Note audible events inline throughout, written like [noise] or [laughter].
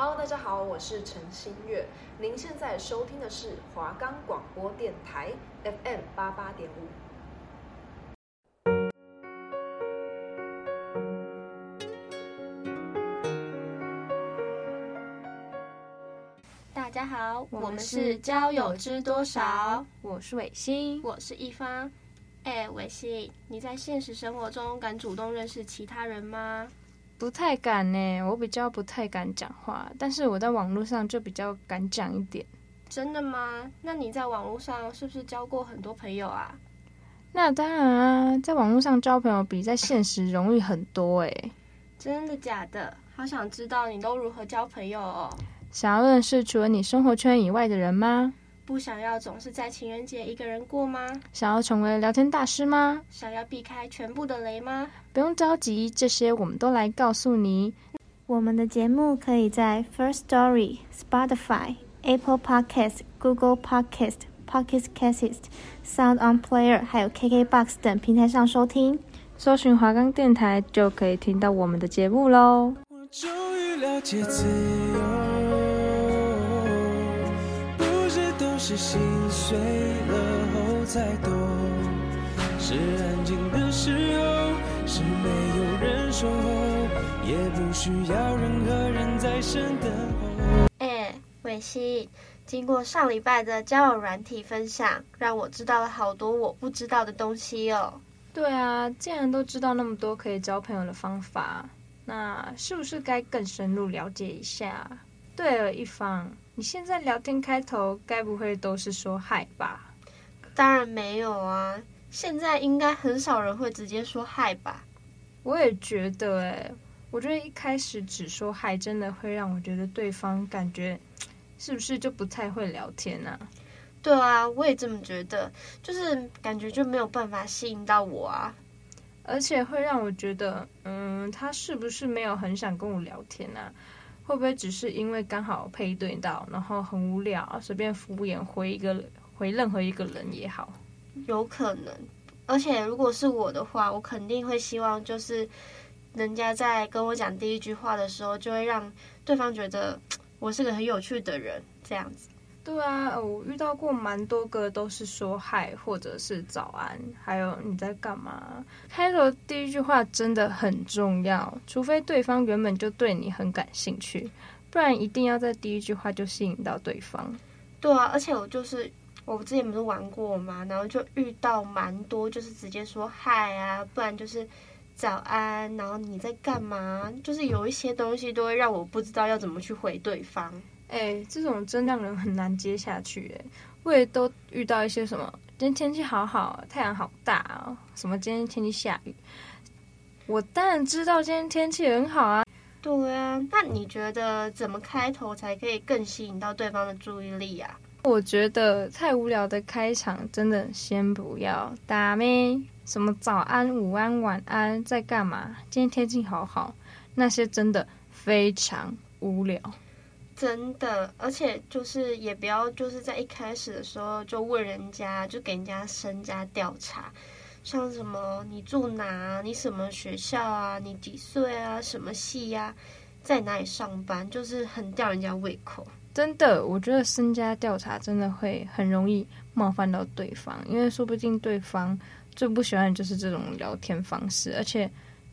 Hello，大家好，我是陈新月。您现在收听的是华冈广播电台 FM 八八点五。大家好，我们是交友知多少？我是伟星，我是一方。哎，伟星，你在现实生活中敢主动认识其他人吗？不太敢呢，我比较不太敢讲话，但是我在网络上就比较敢讲一点。真的吗？那你在网络上是不是交过很多朋友啊？那当然啊，在网络上交朋友比在现实容易很多诶。真的假的？好想知道你都如何交朋友哦。想要认识除了你生活圈以外的人吗？不想要总是在情人节一个人过吗？想要成为聊天大师吗？想要避开全部的雷吗？不用着急，这些我们都来告诉你。我们的节目可以在 First Story、Spotify、Apple Podcast、Google Podcast、Pocket Casts、Sound On Player，还有 KKBox 等平台上收听。搜寻华冈电台就可以听到我们的节目喽。我终于了解自由是心碎了后才懂，是安静的时候，是没有人守候，也不需要任何人在身等候。哎，伟西，经过上礼拜的交友软体分享，让我知道了好多我不知道的东西哦。对啊，既然都知道那么多可以交朋友的方法，那是不是该更深入了解一下？对了，一方。你现在聊天开头该不会都是说嗨吧？当然没有啊，现在应该很少人会直接说嗨吧。我也觉得诶，我觉得一开始只说嗨，真的会让我觉得对方感觉是不是就不太会聊天啊？对啊，我也这么觉得，就是感觉就没有办法吸引到我啊，而且会让我觉得，嗯，他是不是没有很想跟我聊天啊？会不会只是因为刚好配对到，然后很无聊，随便敷衍回一个回任何一个人也好？有可能。而且如果是我的话，我肯定会希望就是人家在跟我讲第一句话的时候，就会让对方觉得我是个很有趣的人，这样子。对啊，我遇到过蛮多个都是说嗨或者是早安，还有你在干嘛？开头第一句话真的很重要，除非对方原本就对你很感兴趣，不然一定要在第一句话就吸引到对方。对啊，而且我就是我之前不是玩过嘛，然后就遇到蛮多就是直接说嗨啊，不然就是早安，然后你在干嘛？就是有一些东西都会让我不知道要怎么去回对方。哎，这种真让人很难接下去哎。我也都遇到一些什么，今天天气好好，太阳好大哦，什么今天天气下雨。我当然知道今天天气很好啊。对啊，那你觉得怎么开头才可以更吸引到对方的注意力啊？我觉得太无聊的开场真的先不要打咩，什么早安、午安、晚安，在干嘛？今天天气好好，那些真的非常无聊。真的，而且就是也不要就是在一开始的时候就问人家，就给人家身家调查，像什么你住哪，你什么学校啊，你几岁啊，什么系呀，在哪里上班，就是很吊人家胃口。真的，我觉得身家调查真的会很容易冒犯到对方，因为说不定对方最不喜欢的就是这种聊天方式，而且。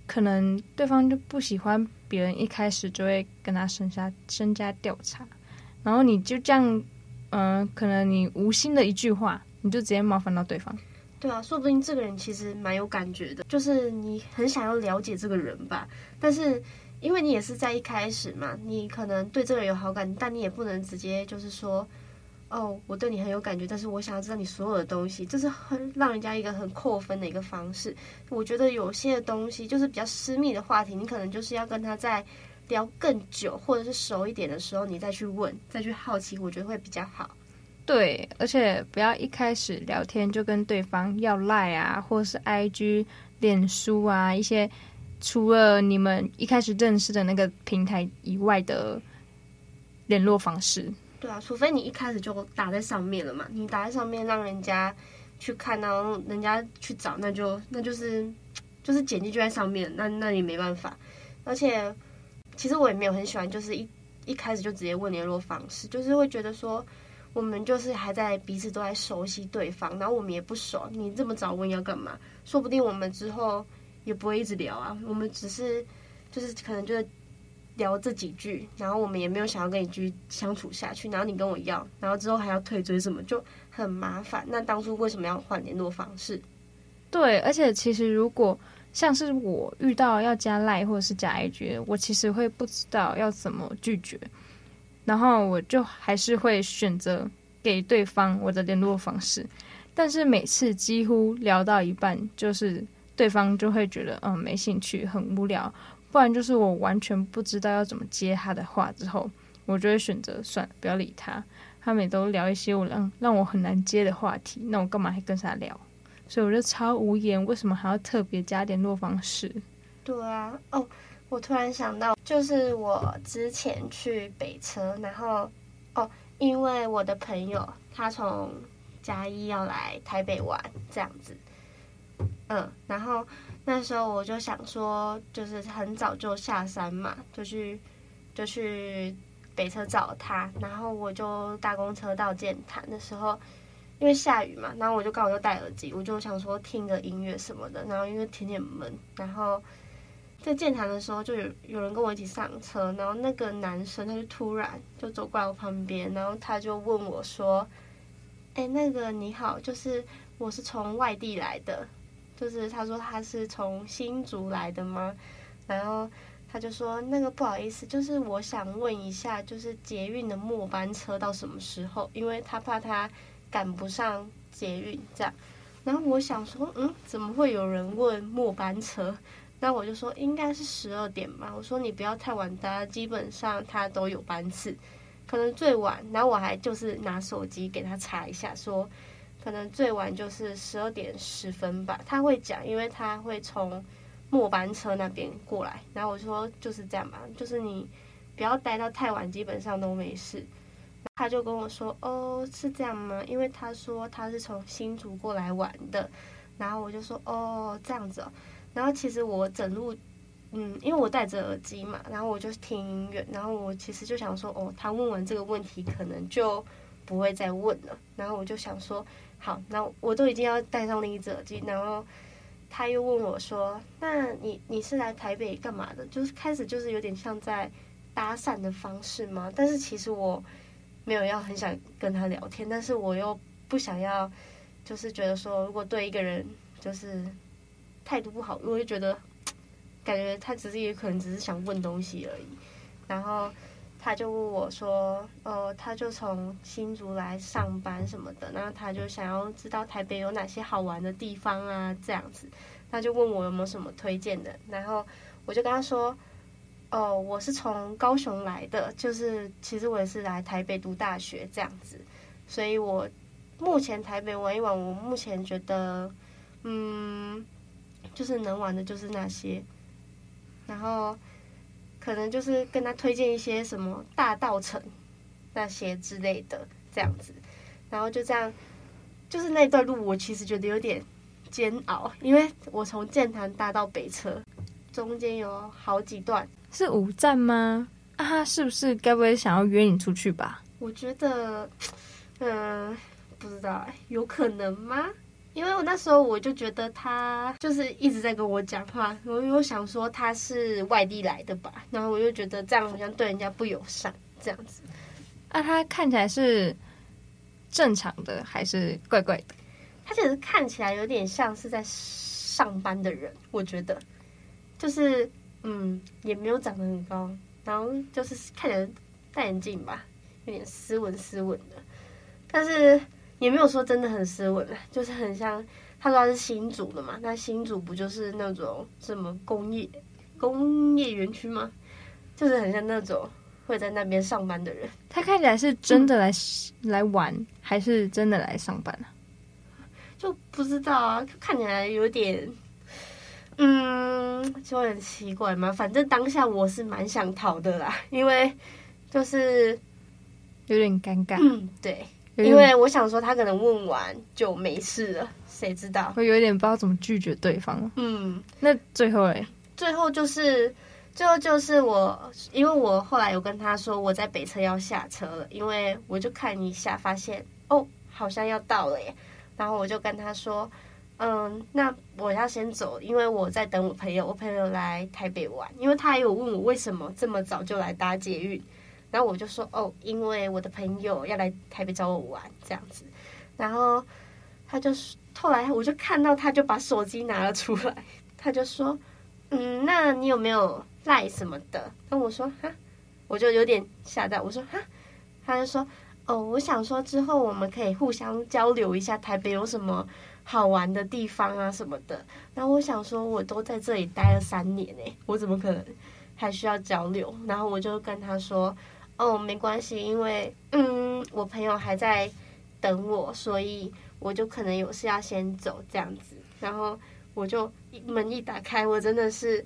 可能对方就不喜欢别人一开始就会跟他身家身家调查，然后你就这样，嗯、可能你无心的一句话，你就直接冒犯到对方。对啊，说不定这个人其实蛮有感觉的，就是你很想要了解这个人吧，但是因为你也是在一开始嘛，你可能对这个人有好感，但你也不能直接就是说。哦，我对你很有感觉，但是我想要知道你所有的东西，这是很让人家一个很扣分的一个方式。我觉得有些东西就是比较私密的话题，你可能就是要跟他在聊更久或者是熟一点的时候，你再去问，再去好奇，我觉得会比较好。对，而且不要一开始聊天就跟对方要赖啊，或是 IG、脸书啊一些除了你们一开始认识的那个平台以外的联络方式。对啊，除非你一开始就打在上面了嘛，你打在上面让人家去看，然后人家去找，那就那就是就是简介就在上面，那那也没办法。而且其实我也没有很喜欢，就是一一开始就直接问联络方式，就是会觉得说，我们就是还在彼此都在熟悉对方，然后我们也不熟，你这么早问要干嘛？说不定我们之后也不会一直聊啊，我们只是就是可能就是聊这几句，然后我们也没有想要跟你继续相处下去，然后你跟我要，然后之后还要退追什么，就很麻烦。那当初为什么要换联络方式？对，而且其实如果像是我遇到要加赖或者是加 IG，我其实会不知道要怎么拒绝，然后我就还是会选择给对方我的联络方式。但是每次几乎聊到一半，就是对方就会觉得嗯没兴趣，很无聊，不然就是我完全不知道要怎么接他的话，之后我就会选择算了，不要理他。他们也都聊一些我让让我很难接的话题，那我干嘛还跟他聊？所以我就超无言，为什么还要特别加联络方式？对啊，哦，我突然想到，就是我之前去北车，然后哦，因为我的朋友他从嘉义要来台北玩，这样子，嗯，然后那时候我就想说，就是很早就下山嘛，就去就去北车找他，然后我就搭公车到剑潭的时候。因为下雨嘛，然后我就刚好就戴耳机，我就想说听个音乐什么的。然后因为天气很闷，然后在剑潭的时候就有有人跟我一起上车，然后那个男生他就突然就走过来我旁边，然后他就问我说：“哎，那个你好，就是我是从外地来的，就是他说他是从新竹来的吗？”然后他就说：“那个不好意思，就是我想问一下，就是捷运的末班车到什么时候？因为他怕他。”赶不上捷运这样，然后我想说，嗯，怎么会有人问末班车？那我就说应该是十二点吧。我说你不要太晚搭，基本上他都有班次，可能最晚。然后我还就是拿手机给他查一下，说可能最晚就是十二点十分吧。他会讲，因为他会从末班车那边过来。然后我说就是这样吧，就是你不要待到太晚，基本上都没事。他就跟我说：“哦，是这样吗？因为他说他是从新竹过来玩的。”然后我就说：“哦，这样子哦。”然后其实我整路，嗯，因为我戴着耳机嘛，然后我就听音乐。然后我其实就想说：“哦，他问完这个问题，可能就不会再问了。”然后我就想说：“好，那我都已经要戴上另一只耳机。”然后他又问我说：“那你你是来台北干嘛的？”就是开始就是有点像在搭讪的方式吗。但是其实我。没有要很想跟他聊天，但是我又不想要，就是觉得说，如果对一个人就是态度不好，我就觉得 [tsk] 感觉他只是也可能只是想问东西而已。然后他就问我说：“哦，他就从新竹来上班什么的，然后他就想要知道台北有哪些好玩的地方啊，这样子。他就问我有没有什么推荐的，然后我就跟他说。”哦，我是从高雄来的，就是其实我也是来台北读大学这样子，所以我目前台北玩一玩，我目前觉得，嗯，就是能玩的就是那些，然后可能就是跟他推荐一些什么大道城那些之类的这样子，然后就这样，就是那段路我其实觉得有点煎熬，因为我从建潭搭到北车，中间有好几段。是五站吗？啊，他是不是该不会想要约你出去吧？我觉得，嗯、呃，不知道，有可能吗？因为我那时候我就觉得他就是一直在跟我讲话，我又想说他是外地来的吧，然后我又觉得这样好像对人家不友善，这样子。啊，他看起来是正常的还是怪怪的？他其实看起来有点像是在上班的人，我觉得，就是。嗯，也没有长得很高，然后就是看起来戴眼镜吧，有点斯文斯文的，但是也没有说真的很斯文，就是很像他说他是新竹的嘛，那新竹不就是那种什么工业工业园区吗？就是很像那种会在那边上班的人。他看起来是真的来、嗯、来玩，还是真的来上班啊？就不知道啊，看起来有点。嗯，就很奇怪嘛。反正当下我是蛮想逃的啦，因为就是有点尴尬。嗯，对，因为我想说他可能问完就没事了，谁知道？会有点不知道怎么拒绝对方。嗯，那最后嘞？最后就是最后就是我，因为我后来有跟他说我在北车要下车了，因为我就看一下，发现哦，好像要到了耶。然后我就跟他说，嗯，那我要先走，因为我在等我朋友，我朋友来台北玩，因为他也有问我为什么这么早就来搭捷运。然后我就说，哦，因为我的朋友要来台北找我玩，这样子。然后他就后来我就看到他就把手机拿了出来，他就说，嗯，那你有没有赖什么的？跟我说，哈，我就有点吓到，我说，哈，他就说。哦，我想说之后我们可以互相交流一下台北有什么好玩的地方啊什么的。然后我想说，我都在这里待了三年诶，我怎么可能还需要交流？然后我就跟他说，哦，没关系，因为嗯，我朋友还在等我，所以我就可能有事要先走这样子。然后我就门一打开，我真的是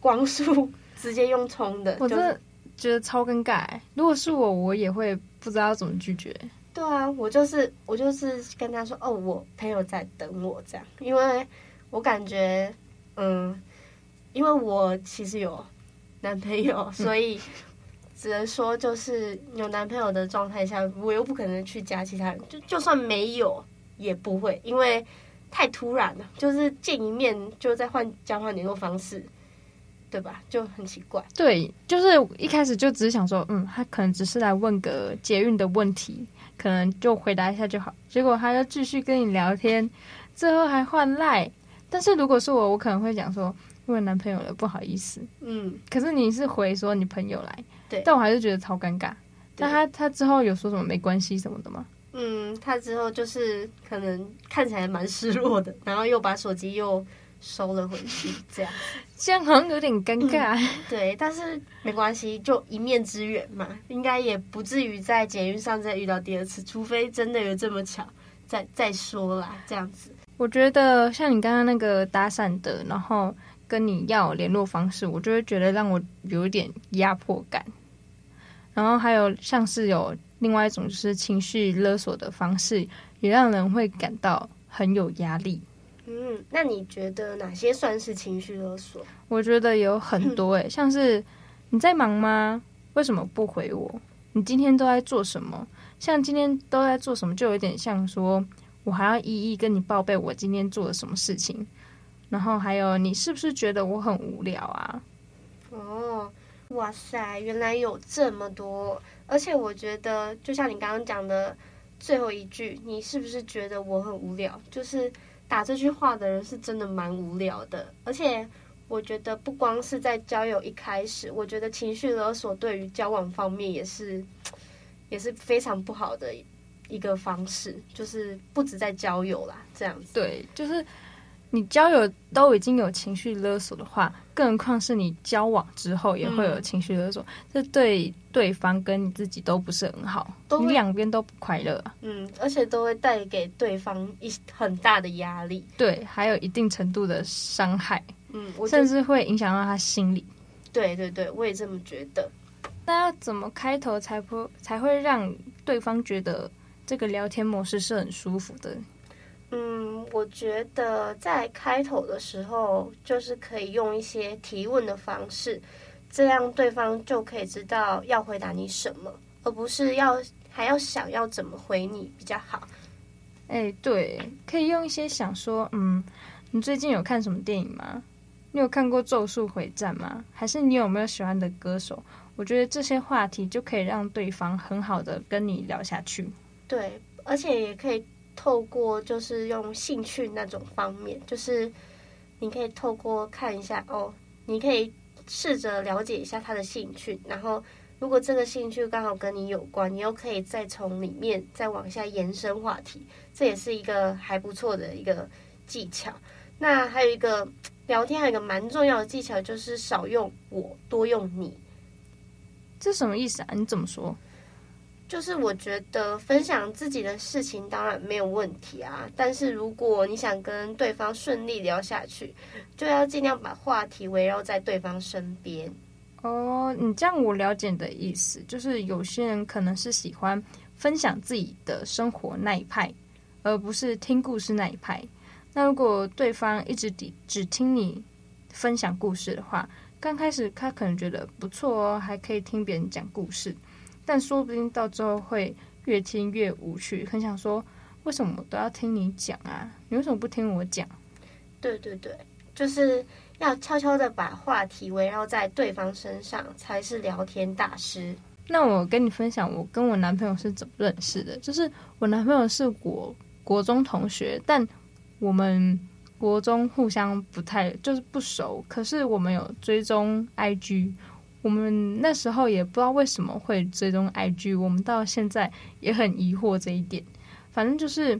光速直接用冲的，我真的觉得超尴尬。如果是我，我也会。不知道怎么拒绝。对啊，我就是我就是跟他说，哦，我朋友在等我这样，因为我感觉，嗯，因为我其实有男朋友，所以只能说就是有男朋友的状态下，我又不可能去加其他人，就就算没有也不会，因为太突然了，就是见一面就再换交换联络方式。对吧？就很奇怪。对，就是一开始就只是想说，嗯，他可能只是来问个捷运的问题，可能就回答一下就好。结果他又继续跟你聊天，最后还换赖。但是如果是我，我可能会讲说，因为男朋友了，不好意思。嗯。可是你是回说你朋友来，对，但我还是觉得超尴尬。那他他之后有说什么没关系什么的吗？嗯，他之后就是可能看起来蛮失落的，[laughs] 然后又把手机又。收了回去，这样这样好像有点尴尬。嗯，对，但是没关系，就一面之缘嘛，应该也不至于在捷运上再遇到第二次，除非真的有这么巧，再再说啦，这样子。我觉得像你刚刚那个搭讪的，然后跟你要联络方式，我就会觉得让我有一点压迫感。然后还有像是有另外一种就是情绪勒索的方式，也让人会感到很有压力。嗯，那你觉得哪些算是情绪勒索？我觉得有很多诶，[laughs] 像是你在忙吗？为什么不回我？你今天都在做什么？像今天都在做什么，就有点像说我还要一一跟你报备我今天做了什么事情。然后还有，你是不是觉得我很无聊啊？哦，哇塞，原来有这么多！而且我觉得，就像你刚刚讲的最后一句，你是不是觉得我很无聊？就是。打这句话的人是真的蛮无聊的，而且我觉得不光是在交友一开始，我觉得情绪勒索对于交往方面也是 [laughs] 也是非常不好的一个方式，就是不止在交友啦，这样子。对，就是。你交友都已经有情绪勒索的话，更何况是你交往之后也会有情绪勒索，这、嗯、对对方跟你自己都不是很好，你两边都不快乐。嗯，而且都会带给对方一很大的压力，对，还有一定程度的伤害，嗯，甚至会影响到他心理。对对对，我也这么觉得。那要怎么开头才不才会让对方觉得这个聊天模式是很舒服的？嗯，我觉得在开头的时候，就是可以用一些提问的方式，这样对方就可以知道要回答你什么，而不是要还要想要怎么回你比较好。哎，对，可以用一些想说，嗯，你最近有看什么电影吗？你有看过《咒术回战》吗？还是你有没有喜欢的歌手？我觉得这些话题就可以让对方很好的跟你聊下去。对，而且也可以。透过就是用兴趣那种方面，就是你可以透过看一下哦，你可以试着了解一下他的兴趣，然后如果这个兴趣刚好跟你有关，你又可以再从里面再往下延伸话题，这也是一个还不错的一个技巧。那还有一个聊天还有一个蛮重要的技巧，就是少用我，多用你。这什么意思啊？你怎么说？就是我觉得分享自己的事情当然没有问题啊，但是如果你想跟对方顺利聊下去，就要尽量把话题围绕在对方身边。哦，你这样我了解你的意思，就是有些人可能是喜欢分享自己的生活那一派，而不是听故事那一派。那如果对方一直只只听你分享故事的话，刚开始他可能觉得不错哦，还可以听别人讲故事，但说不定到最后会越听越无趣，很想说，为什么我都要听你讲啊？你为什么不听我讲？对对对，就是要悄悄的把话题围绕在对方身上，才是聊天大师。那我跟你分享，我跟我男朋友是怎么认识的？就是我男朋友是我国中同学，但我们国中互相不太就是不熟，可是我们有追踪 IG，我们那时候也不知道为什么会追踪 IG，我们到现在也很疑惑这一点。反正就是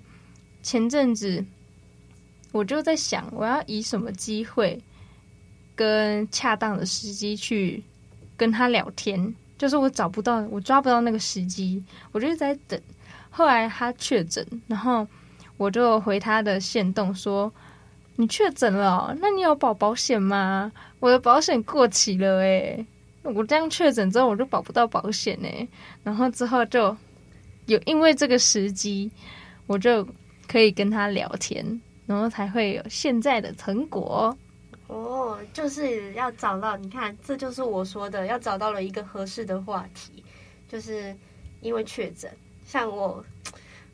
前阵子，我就在想，我要以什么机会跟恰当的时机去跟他聊天。就是我找不到，我抓不到那个时机，我就在等。后来他确诊，然后我就回他的线动说：“你确诊了，那你有保保险吗？我的保险过期了诶，我这样确诊之后我就保不到保险诶。然后之后就有因为这个时机，我就可以跟他聊天，然后才会有现在的成果。哦，就是要找到，你看，这就是我说的，要找到了一个合适的话题。就是因为确诊，像我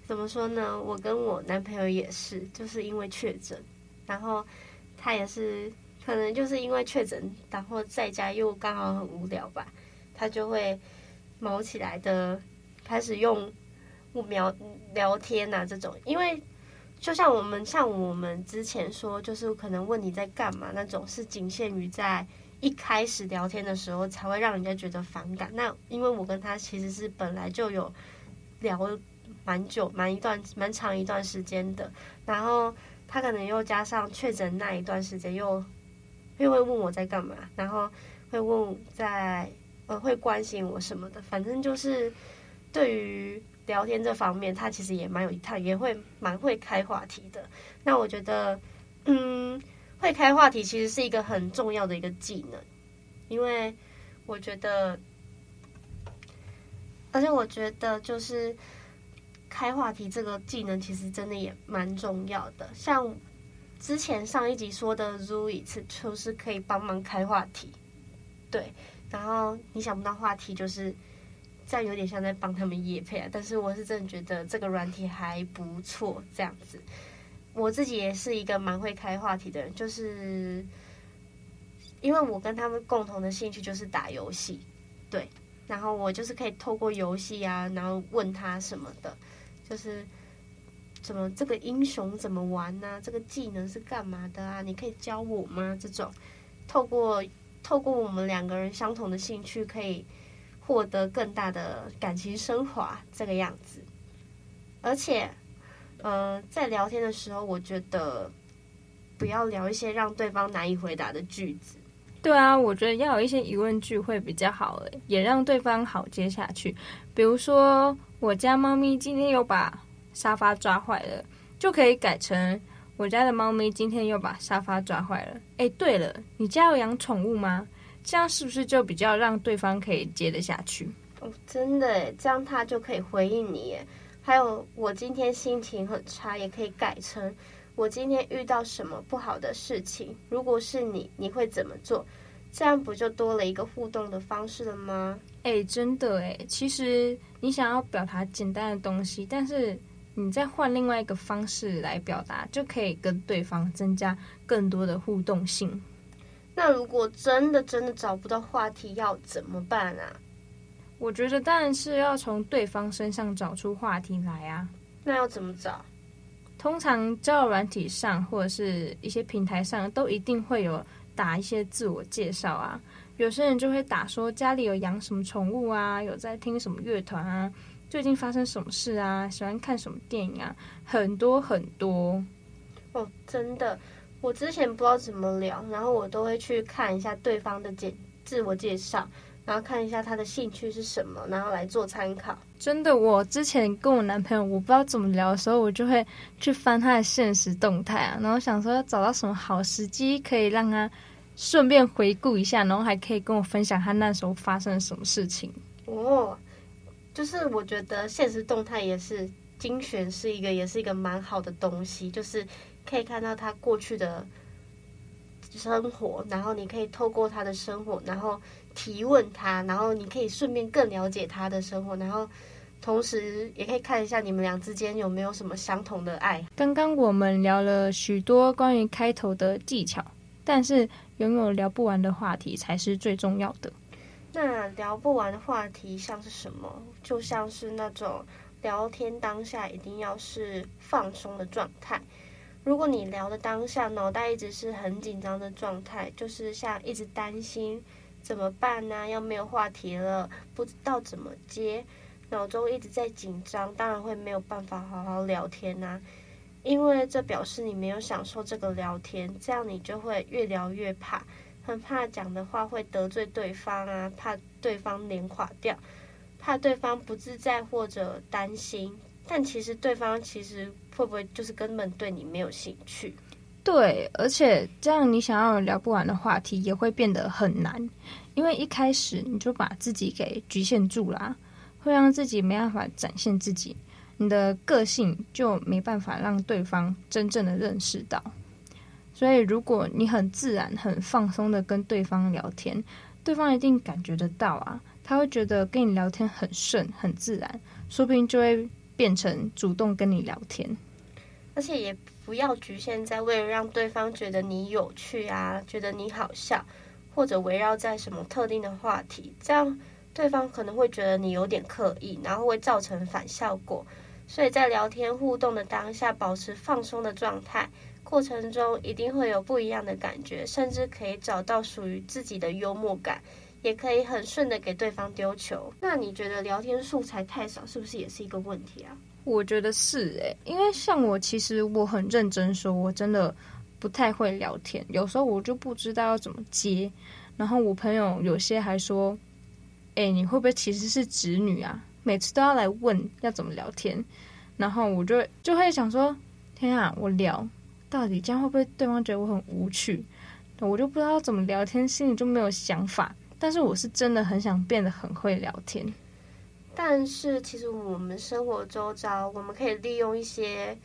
怎么说呢？我跟我男朋友也是，就是因为确诊，然后他也是，可能就是因为确诊，然后在家又刚好很无聊吧，他就会毛起来的开始用我聊聊天啊这种，因为。就像我们像我们之前说，就是可能问你在干嘛那种，是仅限于在一开始聊天的时候才会让人家觉得反感。那因为我跟他其实是本来就有聊蛮久、蛮一段、蛮长一段时间的，然后他可能又加上确诊那一段时间，又又会问我在干嘛，然后会问在呃会关心我什么的，反正就是对于。聊天这方面，他其实也蛮有一套，也会蛮会开话题的。那我觉得，嗯，会开话题其实是一个很重要的一个技能，因为我觉得，而且我觉得就是开话题这个技能其实真的也蛮重要的。像之前上一集说的 Zoe，就是可以帮忙开话题，对，然后你想不到话题就是。这样有点像在帮他们夜配啊，但是我是真的觉得这个软体还不错，这样子。我自己也是一个蛮会开话题的人，就是因为我跟他们共同的兴趣就是打游戏，对，然后我就是可以透过游戏啊，然后问他什么的，就是怎么这个英雄怎么玩呢？这个技能是干嘛的啊？你可以教我吗？这种透过透过我们两个人相同的兴趣可以。获得更大的感情升华，这个样子。而且，呃，在聊天的时候，我觉得不要聊一些让对方难以回答的句子。对啊，我觉得要有一些疑问句会比较好，诶，也让对方好接下去。比如说，我家猫咪今天又把沙发抓坏了，就可以改成我家的猫咪今天又把沙发抓坏了。哎，对了，你家有养宠物吗？这样是不是就比较让对方可以接得下去？哦，真的诶，这样他就可以回应你耶。还有，我今天心情很差，也可以改成我今天遇到什么不好的事情。如果是你，你会怎么做？这样不就多了一个互动的方式了吗？诶，真的诶，其实你想要表达简单的东西，但是你再换另外一个方式来表达，就可以跟对方增加更多的互动性。那如果真的真的找不到话题，要怎么办啊？我觉得当然是要从对方身上找出话题来啊。那要怎么找？通常交友软体上或者是一些平台上，都一定会有打一些自我介绍啊。有些人就会打说家里有养什么宠物啊，有在听什么乐团啊，最近发生什么事啊，喜欢看什么电影啊，很多很多。哦，真的。我之前不知道怎么聊，然后我都会去看一下对方的简自我介绍，然后看一下他的兴趣是什么，然后来做参考。真的，我之前跟我男朋友我不知道怎么聊的时候，我就会去翻他的现实动态啊，然后想说要找到什么好时机可以让他顺便回顾一下，然后还可以跟我分享他那时候发生了什么事情。哦，就是我觉得现实动态也是精选，是一个也是一个蛮好的东西，就是。可以看到他过去的生活，然后你可以透过他的生活，然后提问他，然后你可以顺便更了解他的生活，然后同时也可以看一下你们俩之间有没有什么相同的爱。刚刚我们聊了许多关于开头的技巧，但是拥有聊不完的话题才是最重要的。那聊不完的话题像是什么？就像是那种聊天当下一定要是放松的状态。如果你聊的当下脑袋一直是很紧张的状态，就是像一直担心怎么办呢、要没有话题了，不知道怎么接，脑中一直在紧张，当然会没有办法好好聊天呐、因为这表示你没有享受这个聊天，这样你就会越聊越怕。很怕讲的话会得罪对方啊，怕对方脸垮掉，怕对方不自在或者担心。但其实对方其实会不会就是根本对你没有兴趣？对，而且这样你想要聊不完的话题也会变得很难，因为一开始你就把自己给局限住了，会让自己没办法展现自己，你的个性就没办法让对方真正的认识到。所以，如果你很自然、很放松的跟对方聊天，对方一定感觉得到啊，他会觉得跟你聊天很顺、很自然，说不定就会变成主动跟你聊天。而且也不要局限在为了让对方觉得你有趣啊，觉得你好笑，或者围绕在什么特定的话题，这样对方可能会觉得你有点刻意，然后会造成反效果。所以在聊天互动的当下，保持放松的状态。过程中一定会有不一样的感觉，甚至可以找到属于自己的幽默感，也可以很顺的给对方丢球。那你觉得聊天素材太少，是不是也是一个问题啊？我觉得是诶、因为像我，其实我很认真说，我真的不太会聊天，有时候我就不知道要怎么接。然后我朋友有些还说：“诶、你会不会其实是直女啊？每次都要来问要怎么聊天。”然后我就就会想说：“天啊，我聊。”到底这样会不会对方觉得我很无趣？我就不知道怎么聊天，心里就没有想法。但是我是真的很想变得很会聊天。但是其实我们生活周遭，我们可以利用一些，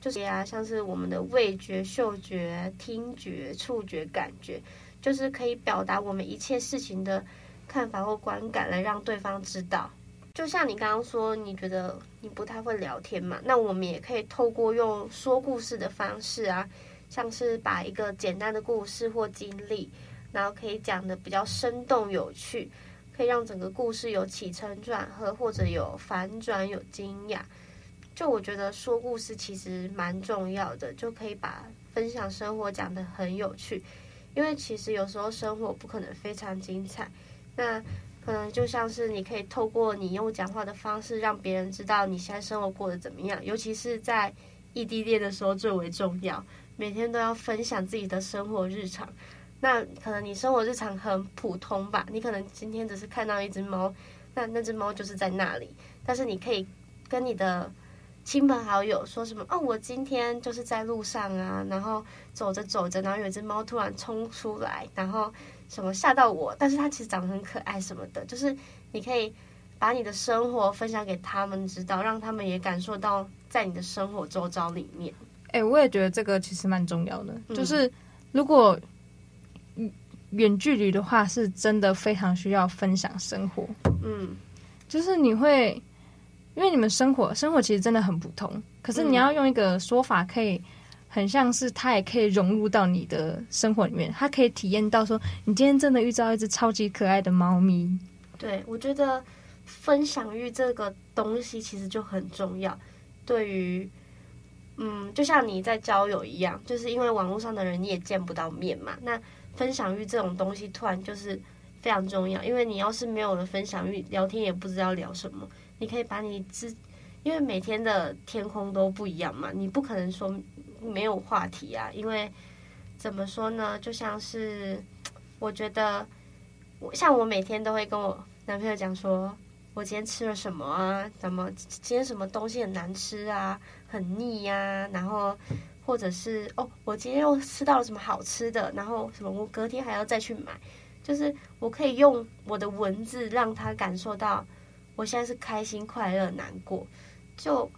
就是啊，像是我们的味觉、嗅觉、听觉、触觉、感觉，就是可以表达我们一切事情的看法或观感，来让对方知道。就像你刚刚说，你觉得你不太会聊天嘛？那我们也可以透过用说故事的方式啊，像是把一个简单的故事或经历，然后可以讲得比较生动有趣，可以让整个故事有起承转合，或者有反转、有惊讶。就我觉得说故事其实蛮重要的，就可以把分享生活讲得很有趣，因为其实有时候生活不可能非常精彩。那可能就像是你可以透过你用讲话的方式，让别人知道你现在生活过得怎么样，尤其是在异地恋的时候最为重要。每天都要分享自己的生活日常。那可能你生活日常很普通吧，你可能今天只是看到一只猫，那那只猫就是在那里。但是你可以跟你的亲朋好友说什么？哦，我今天就是在路上啊，然后走着走着，然后有一只猫突然冲出来，然后。什么吓到我？但是他其实长得很可爱，什么的，就是你可以把你的生活分享给他们知道，让他们也感受到在你的生活周遭里面。哎、欸，我也觉得这个其实蛮重要的，嗯、就是如果远距离的话，是真的非常需要分享生活。嗯，就是你会，因为你们生活生活其实真的很普通，可是你要用一个说法可以。很像是他也可以融入到你的生活里面，他可以体验到说，你今天真的遇到一只超级可爱的猫咪。对，我觉得分享欲这个东西其实就很重要。对于，嗯，就像你在交友一样，就是因为网络上的人你也见不到面嘛。那分享欲这种东西突然就是非常重要，因为你要是没有了分享欲，聊天也不知道聊什么。你可以把你自，因为每天的天空都不一样嘛，你不可能说。没有话题啊，因为怎么说呢？就像是我觉得，我像我每天都会跟我男朋友讲说，我今天吃了什么啊？怎么今天什么东西很难吃啊？很腻呀、然后或者是哦，我今天又吃到了什么好吃的？然后什么我隔天还要再去买，就是我可以用我的文字让他感受到我现在是开心、快乐、难过，就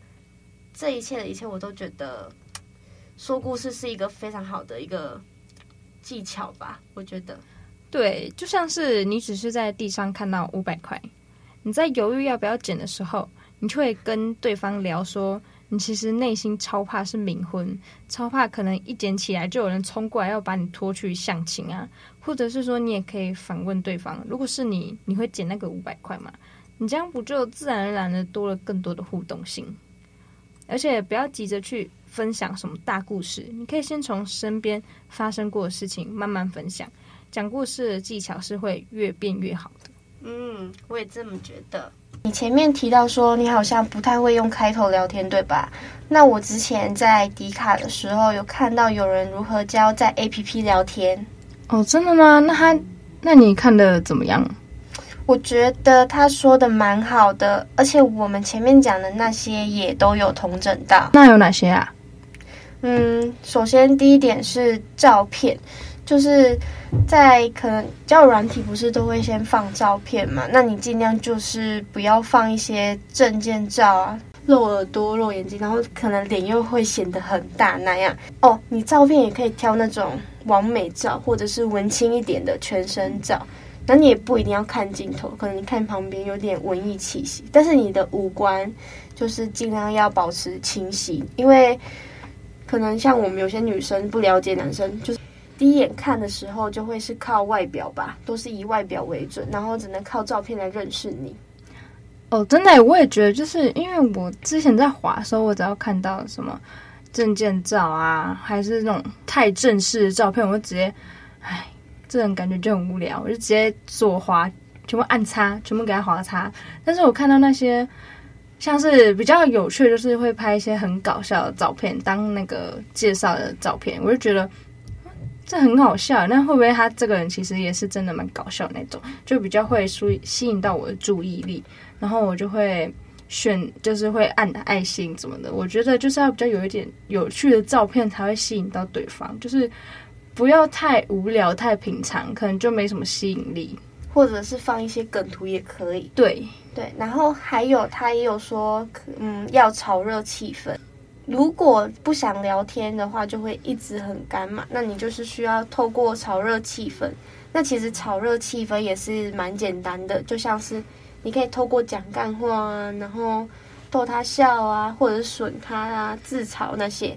这一切的一切，我都觉得。说故事是一个非常好的一个技巧吧，我觉得。对，就像是你只是在地上看到五百块，你在犹豫要不要捡的时候，你就会跟对方聊说，你其实内心超怕是冥婚，超怕可能一捡起来就有人冲过来要把你拖去相亲啊，或者是说你也可以反问对方，如果是你，你会捡那个五百块吗？你这样不就自然而然的多了更多的互动性？而且不要急着去分享什么大故事，你可以先从身边发生过的事情慢慢分享。讲故事的技巧是会越变越好的。嗯，我也这么觉得。你前面提到说你好像不太会用开头聊天，对吧？那我之前在迪卡的时候有看到有人如何教在 APP 聊天。哦，真的吗？那他，那你看的怎么样？我觉得他说的蛮好的，而且我们前面讲的那些也都有同整到。那有哪些啊？嗯，首先第一点是照片。就是在可能交友软体不是都会先放照片嘛？那你尽量就是不要放一些证件照啊，露耳朵、露眼睛，然后可能脸又会显得很大那样。哦，你照片也可以挑那种完美照，或者是文青一点的全身照。那你也不一定要看镜头，可能你看旁边有点文艺气息，但是你的五官就是尽量要保持清晰，因为可能像我们有些女生不了解男生，就是。第一眼看的时候就会是靠外表吧，都是以外表为准，然后只能靠照片来认识你。哦，真的，我也觉得，就是因为我之前在滑的时候，我只要看到什么证件照啊，还是那种太正式的照片，我就直接，哎，这种感觉就很无聊，我就直接左滑，全部按叉，全部给他滑叉。但是我看到那些像是比较有趣，就是会拍一些很搞笑的照片，当那个介绍的照片，我就觉得。这很好笑，那会不会他这个人其实也是真的蛮搞笑那种，就比较会吸吸引到我的注意力，然后我就会选，就是会按爱心什么的。我觉得就是要比较有一点有趣的照片才会吸引到对方，就是不要太无聊、太平常，可能就没什么吸引力。或者是放一些梗图也可以。对对，然后还有他也有说，嗯，要炒热气氛。如果不想聊天的话，就会一直很干嘛。那你就是需要透过炒热气氛。那其实炒热气氛也是蛮简单的，就像是你可以透过讲干话啊，然后逗他笑啊，或者是损他啊，自嘲那些。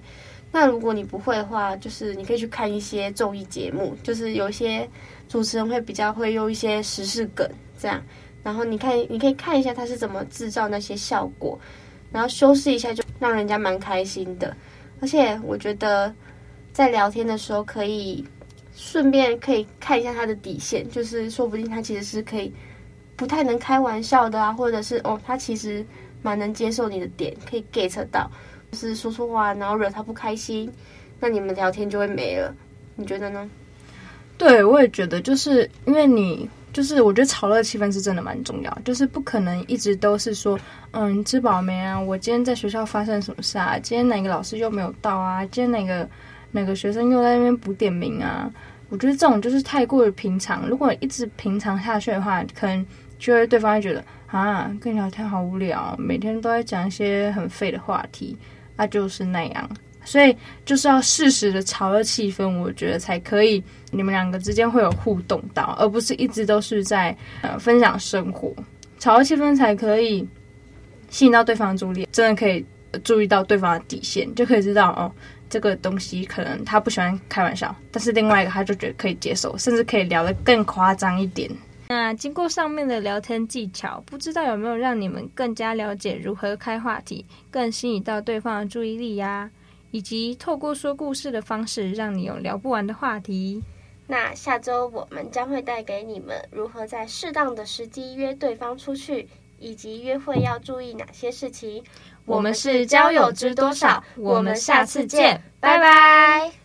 那如果你不会的话，就是你可以去看一些综艺节目，就是有一些主持人会比较会用一些时事梗这样，然后你看你可以看一下他是怎么制造那些效果。然后修饰一下，就让人家蛮开心的。而且我觉得，在聊天的时候，可以顺便可以看一下他的底线，就是说不定他其实是可以不太能开玩笑的啊，或者是哦，他其实蛮能接受你的点，可以 get 到，就是说错话，然后惹他不开心，那你们聊天就会没了。你觉得呢？对，我也觉得，就是因为你。就是我觉得炒热气氛是真的蛮重要，就是不可能一直都是说，嗯，吃饱没啊？我今天在学校发生什么事啊？今天哪个老师又没有到啊？今天哪个哪个学生又在那边补点名啊？我觉得这种就是太过于平常，如果一直平常下去的话，可能就会对方会觉得啊，跟你聊天好无聊，每天都在讲一些很废的话题，那就是那样。所以就是要适时的炒热气氛，我觉得才可以，你们两个之间会有互动到，而不是一直都是在呃分享生活。炒热气氛才可以吸引到对方的注意力，真的可以注意到对方的底线，就可以知道哦，这个东西可能他不喜欢开玩笑，但是另外一个他就觉得可以接受，甚至可以聊得更夸张一点。那经过上面的聊天技巧，不知道有没有让你们更加了解如何开话题，更吸引到对方的注意力呀？以及透过说故事的方式，让你有聊不完的话题。那下周我们将会带给你们如何在适当的时机约对方出去，以及约会要注意哪些事情。我们是交友知多少？我们下次见，拜拜。